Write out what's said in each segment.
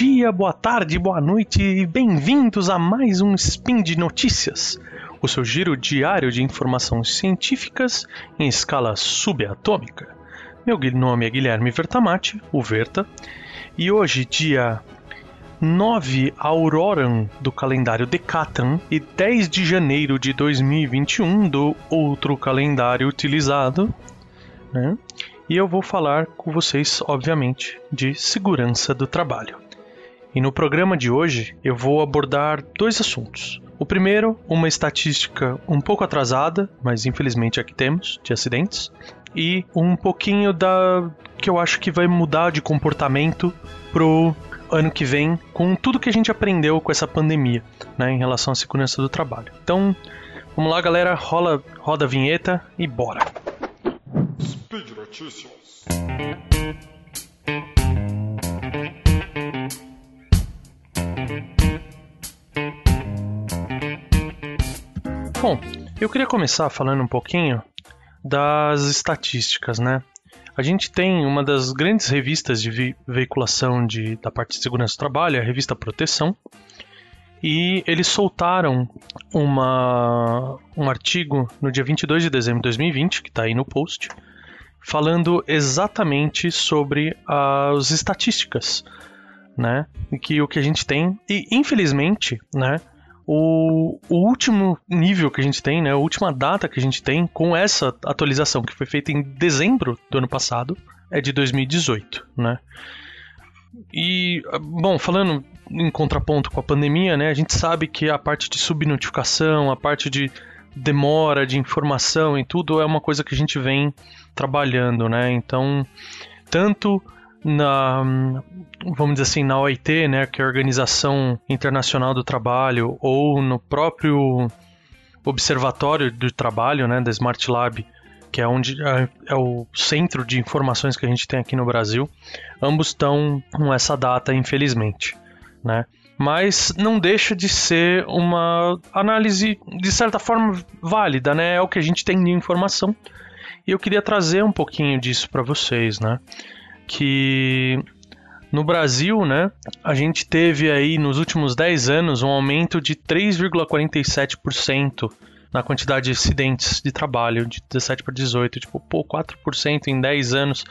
dia, boa tarde, boa noite e bem-vindos a mais um Spin de Notícias, o seu giro diário de informações científicas em escala subatômica. Meu nome é Guilherme Vertamati, o Verta, e hoje, dia 9 Auroran do calendário Decatan e 10 de janeiro de 2021 do outro calendário utilizado, né? E eu vou falar com vocês, obviamente, de segurança do trabalho. E no programa de hoje eu vou abordar dois assuntos. O primeiro, uma estatística um pouco atrasada, mas infelizmente aqui temos, de acidentes, e um pouquinho da que eu acho que vai mudar de comportamento pro ano que vem com tudo que a gente aprendeu com essa pandemia, né, em relação à segurança do trabalho. Então, vamos lá, galera, rola, roda a vinheta e bora. Speed Notícias. Bom, eu queria começar falando um pouquinho das estatísticas, né? A gente tem uma das grandes revistas de ve veiculação de, da parte de segurança do trabalho, a revista Proteção, e eles soltaram uma, um artigo no dia 22 de dezembro de 2020, que está aí no post, falando exatamente sobre as estatísticas, né? Que o que a gente tem e infelizmente, né? O, o, último nível que a gente tem, né, a última data que a gente tem com essa atualização que foi feita em dezembro do ano passado é de 2018, né? E, bom, falando em contraponto com a pandemia, né, a gente sabe que a parte de subnotificação, a parte de demora de informação e tudo é uma coisa que a gente vem trabalhando, né? Então, tanto na, vamos dizer assim, na OIT, né, que é a Organização Internacional do Trabalho, ou no próprio Observatório do Trabalho, né, da Smart Lab, que é onde é, é o centro de informações que a gente tem aqui no Brasil, ambos estão com essa data, infelizmente, né? Mas não deixa de ser uma análise de certa forma válida, né? É o que a gente tem de informação. E eu queria trazer um pouquinho disso para vocês, né? Que no Brasil, né, a gente teve aí nos últimos 10 anos um aumento de 3,47% na quantidade de acidentes de trabalho, de 17 para 18, tipo, pô, 4% em 10 anos.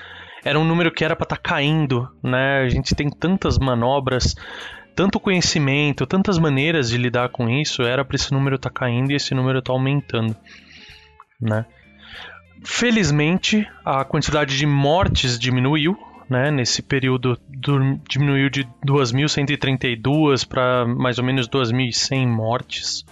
Era um número que era para estar tá caindo, né? A gente tem tantas manobras, tanto conhecimento, tantas maneiras de lidar com isso, era para esse número estar tá caindo e esse número tá aumentando, né? Felizmente, a quantidade de mortes diminuiu, né? Nesse período do, diminuiu de 2.132 para mais ou menos 2.100 mortes.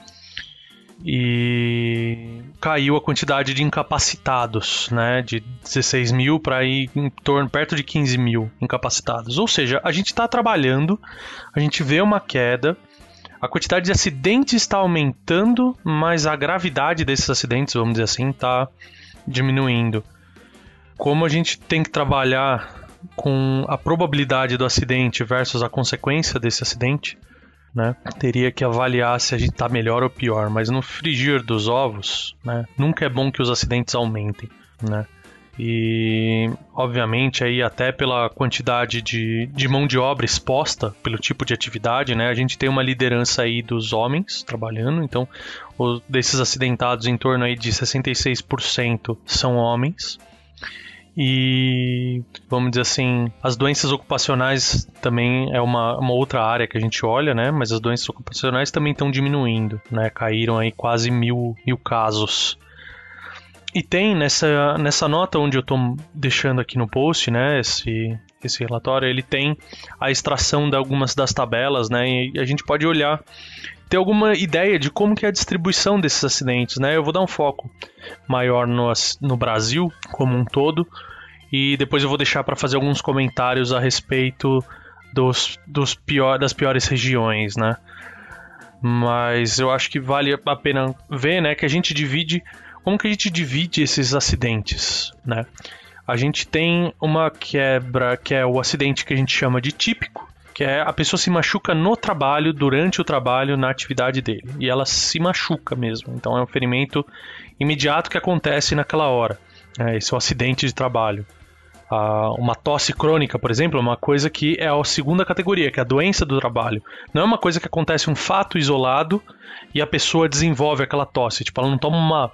E caiu a quantidade de incapacitados, né? De 16 mil para ir em torno perto de 15 mil incapacitados. Ou seja, a gente está trabalhando, a gente vê uma queda, a quantidade de acidentes está aumentando, mas a gravidade desses acidentes, vamos dizer assim, está diminuindo. Como a gente tem que trabalhar com a probabilidade do acidente versus a consequência desse acidente, né? Teria que avaliar se a gente está melhor ou pior, mas no frigir dos ovos, né? Nunca é bom que os acidentes aumentem, né? E, obviamente, aí até pela quantidade de, de mão de obra exposta pelo tipo de atividade, né? A gente tem uma liderança aí dos homens trabalhando, então o, desses acidentados em torno aí de 66% são homens. E vamos dizer assim, as doenças ocupacionais também é uma, uma outra área que a gente olha, né? Mas as doenças ocupacionais também estão diminuindo, né? Caíram aí quase mil, mil casos. E tem nessa, nessa nota onde eu estou deixando aqui no post, né? Esse, esse relatório, ele tem a extração de algumas das tabelas, né? E a gente pode olhar ter alguma ideia de como que é a distribuição desses acidentes, né? Eu vou dar um foco maior no, no Brasil como um todo e depois eu vou deixar para fazer alguns comentários a respeito dos, dos pior, das piores regiões, né? Mas eu acho que vale a pena ver, né, que a gente divide como que a gente divide esses acidentes, né? A gente tem uma quebra que é o acidente que a gente chama de típico, que é a pessoa se machuca no trabalho, durante o trabalho, na atividade dele. E ela se machuca mesmo. Então é um ferimento imediato que acontece naquela hora. Esse é o acidente de trabalho. uma tosse crônica, por exemplo, é uma coisa que é a segunda categoria, que é a doença do trabalho. Não é uma coisa que acontece um fato isolado e a pessoa desenvolve aquela tosse. Tipo, ela não toma uma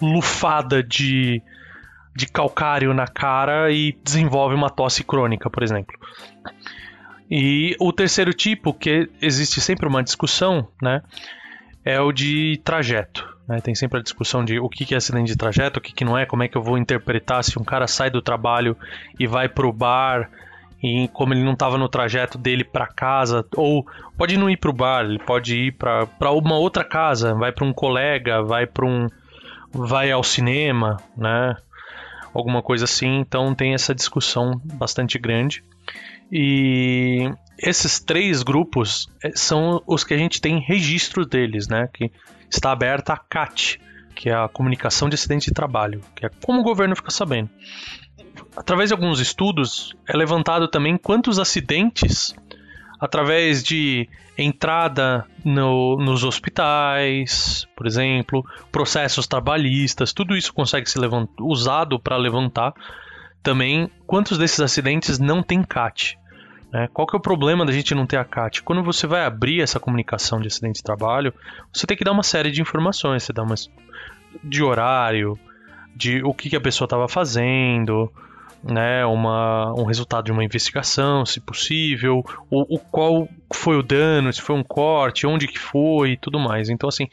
lufada de, de calcário na cara e desenvolve uma tosse crônica, por exemplo. E o terceiro tipo, que existe sempre uma discussão, né, é o de trajeto. Né? Tem sempre a discussão de o que é acidente de trajeto, o que não é, como é que eu vou interpretar se um cara sai do trabalho e vai pro bar e como ele não estava no trajeto dele para casa, ou pode não ir para o bar, ele pode ir para uma outra casa, vai para um colega, vai para um vai ao cinema, né? Alguma coisa assim, então tem essa discussão bastante grande. E esses três grupos eh, são os que a gente tem registro deles, né? Que está aberta a CAT, que é a comunicação de acidente de trabalho, que é como o governo fica sabendo. Através de alguns estudos, é levantado também quantos acidentes, através de entrada no, nos hospitais, por exemplo, processos trabalhistas, tudo isso consegue ser levant, usado para levantar também quantos desses acidentes não tem CAT. Né? Qual que é o problema da gente não ter a CAT? Quando você vai abrir essa comunicação de acidente de trabalho, você tem que dar uma série de informações, você dá uma de horário, de o que, que a pessoa estava fazendo, né, uma, um resultado de uma investigação, se possível, o, o, qual foi o dano, se foi um corte, onde que foi e tudo mais. Então, assim,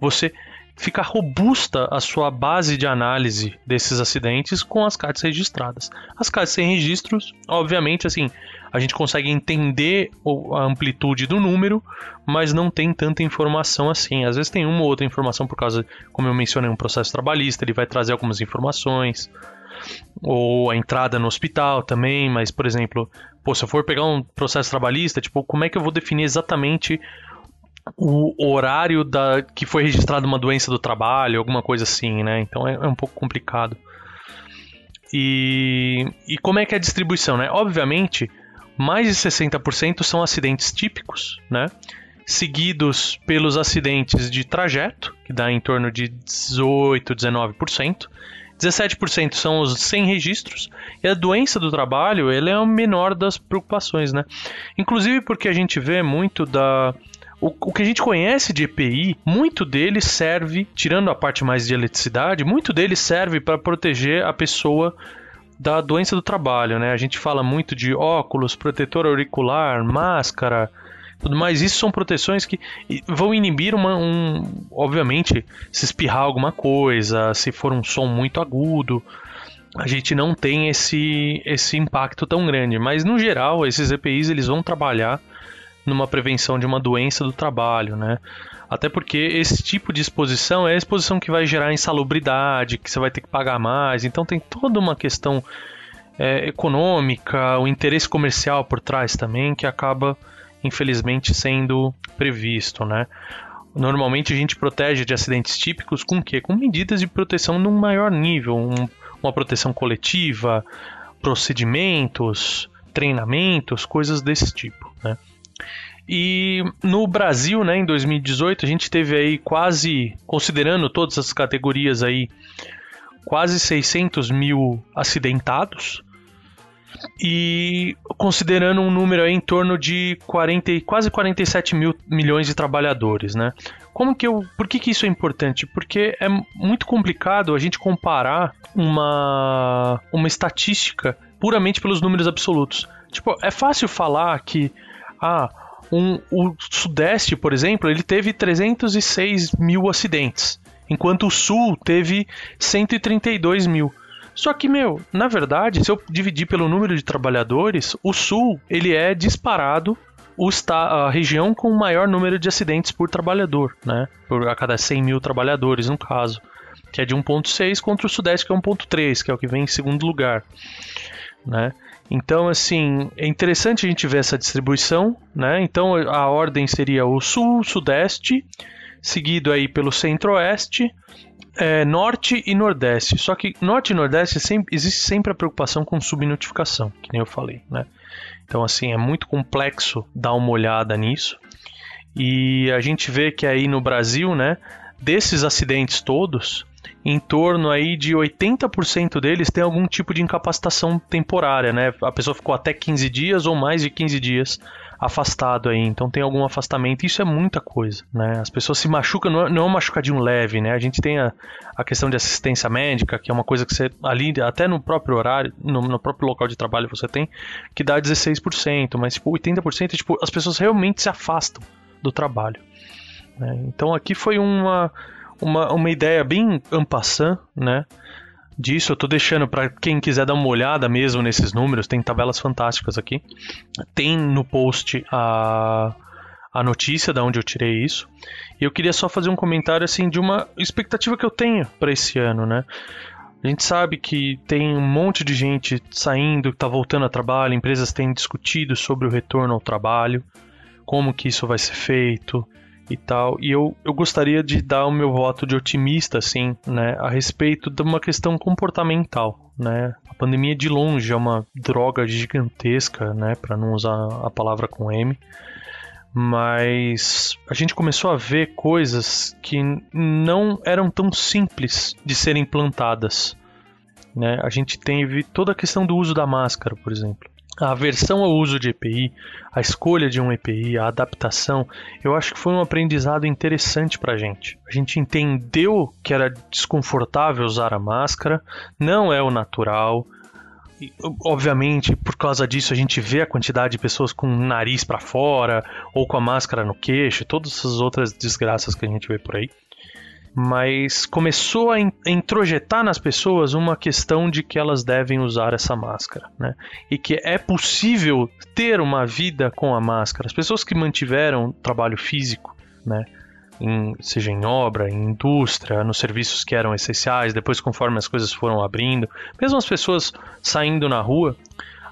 você fica robusta a sua base de análise desses acidentes com as cartas registradas. As cartas sem registros, obviamente, assim, a gente consegue entender a amplitude do número, mas não tem tanta informação assim. Às vezes tem uma ou outra informação por causa, como eu mencionei, um processo trabalhista, ele vai trazer algumas informações. Ou a entrada no hospital também, mas, por exemplo, pô, se eu for pegar um processo trabalhista, tipo, como é que eu vou definir exatamente o horário da que foi registrada uma doença do trabalho, alguma coisa assim, né? Então é, é, um pouco complicado. E, e como é que é a distribuição, né? Obviamente, mais de 60% são acidentes típicos, né? Seguidos pelos acidentes de trajeto, que dá em torno de 18, 19%. 17% são os sem registros, e a doença do trabalho ele é a menor das preocupações, né? Inclusive porque a gente vê muito da, o, o que a gente conhece de EPI, muito dele serve, tirando a parte mais de eletricidade, muito dele serve para proteger a pessoa da doença do trabalho, né? A gente fala muito de óculos, protetor auricular, máscara, tudo mais. Isso são proteções que vão inibir uma, um, obviamente, se espirrar alguma coisa, se for um som muito agudo, a gente não tem esse esse impacto tão grande. Mas no geral, esses EPIs eles vão trabalhar numa prevenção de uma doença do trabalho, né? Até porque esse tipo de exposição é a exposição que vai gerar insalubridade, que você vai ter que pagar mais. Então tem toda uma questão é, econômica, o interesse comercial por trás também, que acaba, infelizmente, sendo previsto, né? Normalmente a gente protege de acidentes típicos com o quê? Com medidas de proteção num maior nível, um, uma proteção coletiva, procedimentos, treinamentos, coisas desse tipo, né? E no Brasil, né, em 2018, a gente teve aí quase, considerando todas as categorias aí, quase 600 mil acidentados. E considerando um número em torno de 40, quase 47 mil milhões de trabalhadores, né? Como que eu, por que, que isso é importante? Porque é muito complicado a gente comparar uma, uma estatística puramente pelos números absolutos. Tipo, é fácil falar que ah, um, o Sudeste, por exemplo, ele teve 306 mil acidentes, enquanto o Sul teve 132 mil. Só que, meu, na verdade, se eu dividir pelo número de trabalhadores, o Sul ele é disparado a região com o maior número de acidentes por trabalhador, né? Por a cada 100 mil trabalhadores, no caso. Que é de 1,6 contra o Sudeste, que é 1,3, que é o que vem em segundo lugar. Né? Então, assim, é interessante a gente ver essa distribuição, né? Então, a ordem seria o sul, sudeste, seguido aí pelo centro-oeste, é, norte e nordeste. Só que norte e nordeste sempre, existe sempre a preocupação com subnotificação, que nem eu falei, né? Então, assim, é muito complexo dar uma olhada nisso. E a gente vê que aí no Brasil, né, desses acidentes todos, em torno aí de 80% deles tem algum tipo de incapacitação temporária, né? A pessoa ficou até 15 dias ou mais de 15 dias afastado aí, então tem algum afastamento. Isso é muita coisa, né? As pessoas se machucam, não é, não é um machucadinho leve, né? A gente tem a, a questão de assistência médica, que é uma coisa que você ali, até no próprio horário, no, no próprio local de trabalho você tem, que dá 16%, mas tipo, 80% tipo, as pessoas realmente se afastam do trabalho. Né? Então aqui foi uma uma, uma ideia bem ampassant, né? Disso, eu tô deixando para quem quiser dar uma olhada mesmo nesses números, tem tabelas fantásticas aqui. Tem no post a, a notícia da onde eu tirei isso. E eu queria só fazer um comentário assim de uma expectativa que eu tenho para esse ano, né? A gente sabe que tem um monte de gente saindo, que está voltando a trabalho, empresas têm discutido sobre o retorno ao trabalho, como que isso vai ser feito, e tal. E eu, eu gostaria de dar o meu voto de otimista, assim, né, a respeito de uma questão comportamental, né. A pandemia de longe é uma droga gigantesca, né, para não usar a palavra com M. Mas a gente começou a ver coisas que não eram tão simples de serem implantadas. Né? A gente teve toda a questão do uso da máscara, por exemplo a aversão ao uso de EPI, a escolha de um EPI, a adaptação, eu acho que foi um aprendizado interessante para a gente. A gente entendeu que era desconfortável usar a máscara, não é o natural. E, obviamente, por causa disso, a gente vê a quantidade de pessoas com o nariz para fora ou com a máscara no queixo, todas essas outras desgraças que a gente vê por aí mas começou a introjetar nas pessoas uma questão de que elas devem usar essa máscara, né? E que é possível ter uma vida com a máscara. As pessoas que mantiveram trabalho físico, né? Em, seja em obra, em indústria, nos serviços que eram essenciais, depois conforme as coisas foram abrindo, mesmo as pessoas saindo na rua,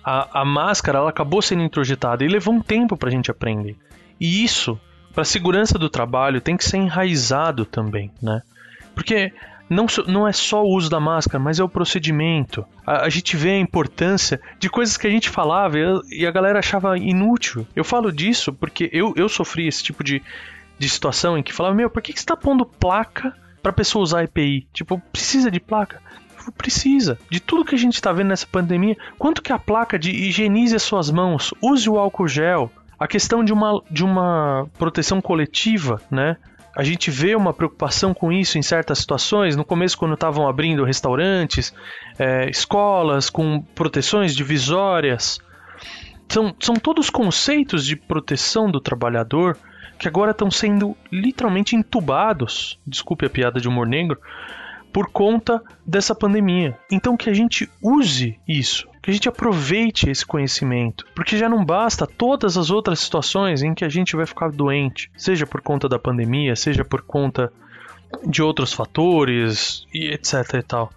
a, a máscara ela acabou sendo introjetada e levou um tempo para a gente aprender. E isso para a segurança do trabalho tem que ser enraizado também, né? Porque não, não é só o uso da máscara, mas é o procedimento. A, a gente vê a importância de coisas que a gente falava e a, galera achava inútil. Eu falo disso porque eu, eu sofri esse tipo de, de situação em que falava: Meu, por que, que você está pondo placa para pessoa usar EPI? Tipo, precisa de placa? Precisa. De tudo que a gente está vendo nessa pandemia, quanto que a placa de higienize as suas mãos, use o álcool gel, a questão de uma, de uma proteção coletiva, né? A gente vê uma preocupação com isso em certas situações. No começo, quando estavam abrindo restaurantes, é, escolas com proteções divisórias. São, são todos conceitos de proteção do trabalhador que agora estão sendo literalmente entubados desculpe a piada de humor negro por conta dessa pandemia. Então que a gente use isso, que a gente aproveite esse conhecimento, porque já não basta todas as outras situações em que a gente vai ficar doente, seja por conta da pandemia, seja por conta de outros fatores e etc e tal.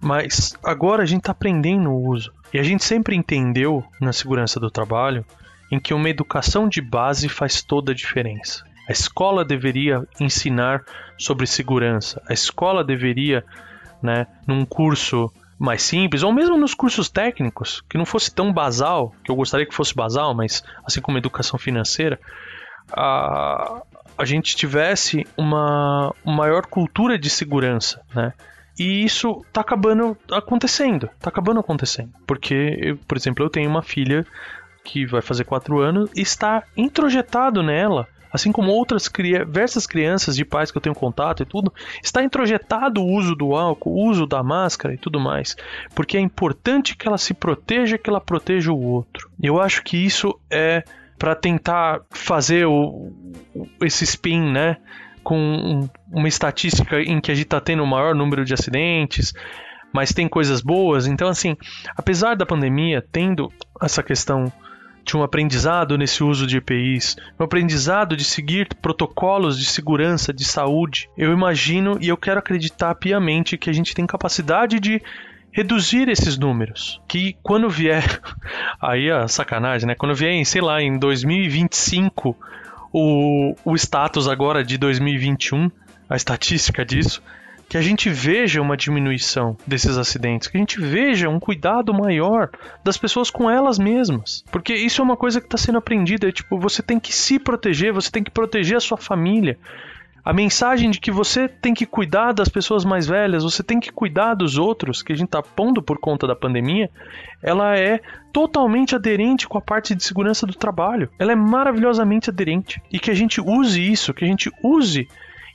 Mas agora a gente está aprendendo o uso. E a gente sempre entendeu na segurança do trabalho em que uma educação de base faz toda a diferença. A escola deveria ensinar sobre segurança. A escola deveria, né, num curso mais simples, ou mesmo nos cursos técnicos, que não fosse tão basal, que eu gostaria que fosse basal, mas assim como educação financeira, a, a gente tivesse uma, uma maior cultura de segurança, né? E isso tá acabando acontecendo, tá acabando acontecendo. Porque, eu, por exemplo, eu tenho uma filha que vai fazer 4 anos e está introjetado nela assim como outras diversas crianças de pais que eu tenho contato e tudo, está introjetado o uso do álcool, o uso da máscara e tudo mais, porque é importante que ela se proteja, que ela proteja o outro. Eu acho que isso é para tentar fazer o, esse spin, né, com uma estatística em que a gente está tendo o maior número de acidentes, mas tem coisas boas. Então, assim, apesar da pandemia, tendo essa questão de um aprendizado nesse uso de EPIs, um aprendizado de seguir protocolos de segurança, de saúde. Eu imagino e eu quero acreditar piamente que a gente tem capacidade de reduzir esses números. Que quando vier. Aí a sacanagem, né? Quando vier, em, sei lá, em 2025, o, o status agora de 2021, a estatística disso, que a gente veja uma diminuição desses acidentes, que a gente veja um cuidado maior das pessoas com elas mesmas. Porque isso é uma coisa que está sendo aprendida, é tipo, você tem que se proteger, você tem que proteger a sua família. A mensagem de que você tem que cuidar das pessoas mais velhas, você tem que cuidar dos outros, que a gente está pondo por conta da pandemia, ela é totalmente aderente com a parte de segurança do trabalho. Ela é maravilhosamente aderente. E que a gente use isso, que a gente use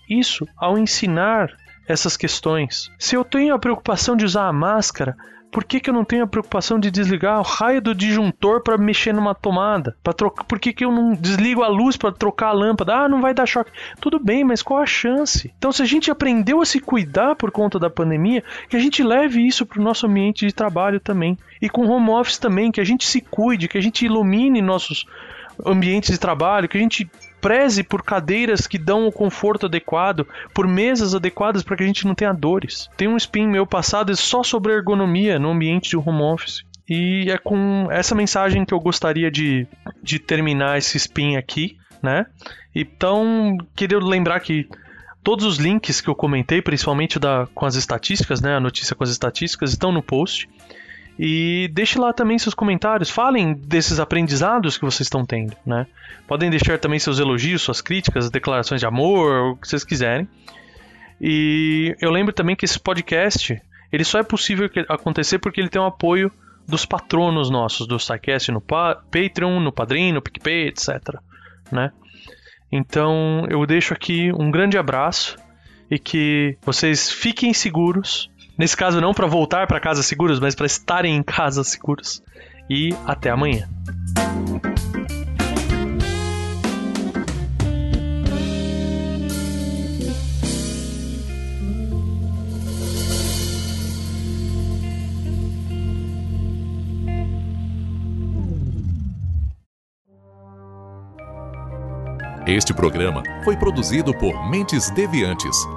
isso ao ensinar essas questões. Se eu tenho a preocupação de usar a máscara, por que, que eu não tenho a preocupação de desligar o raio do disjuntor para mexer numa tomada? Para trocar, por que, que eu não desligo a luz para trocar a lâmpada? Ah, não vai dar choque. Tudo bem, mas qual a chance? Então, se a gente aprendeu a se cuidar por conta da pandemia, que a gente leve isso para o nosso ambiente de trabalho também. E com home office também, que a gente se cuide, que a gente ilumine nossos ambientes de trabalho, que a gente preze por cadeiras que dão o conforto adequado, por mesas adequadas para que a gente não tenha dores. Tem um spin meu passado só sobre ergonomia no ambiente de home office. E é com essa mensagem que eu gostaria de, de terminar esse spin aqui, né? Então, queria lembrar que todos os links que eu comentei, principalmente da, com as estatísticas, né? A notícia com as estatísticas, estão no post. E deixe lá também seus comentários, falem desses aprendizados que vocês estão tendo, né? Podem deixar também seus elogios, suas críticas, declarações de amor, o que vocês quiserem. E eu lembro também que esse podcast, ele só é possível acontecer porque ele tem o um apoio dos patronos nossos do SciCast no Patreon, no Padrim, no PicPay, etc, né? Então, eu deixo aqui um grande abraço e que vocês fiquem seguros Nesse caso, não para voltar para casa seguros, mas para estarem em casa seguros. E até amanhã. Este programa foi produzido por Mentes Deviantes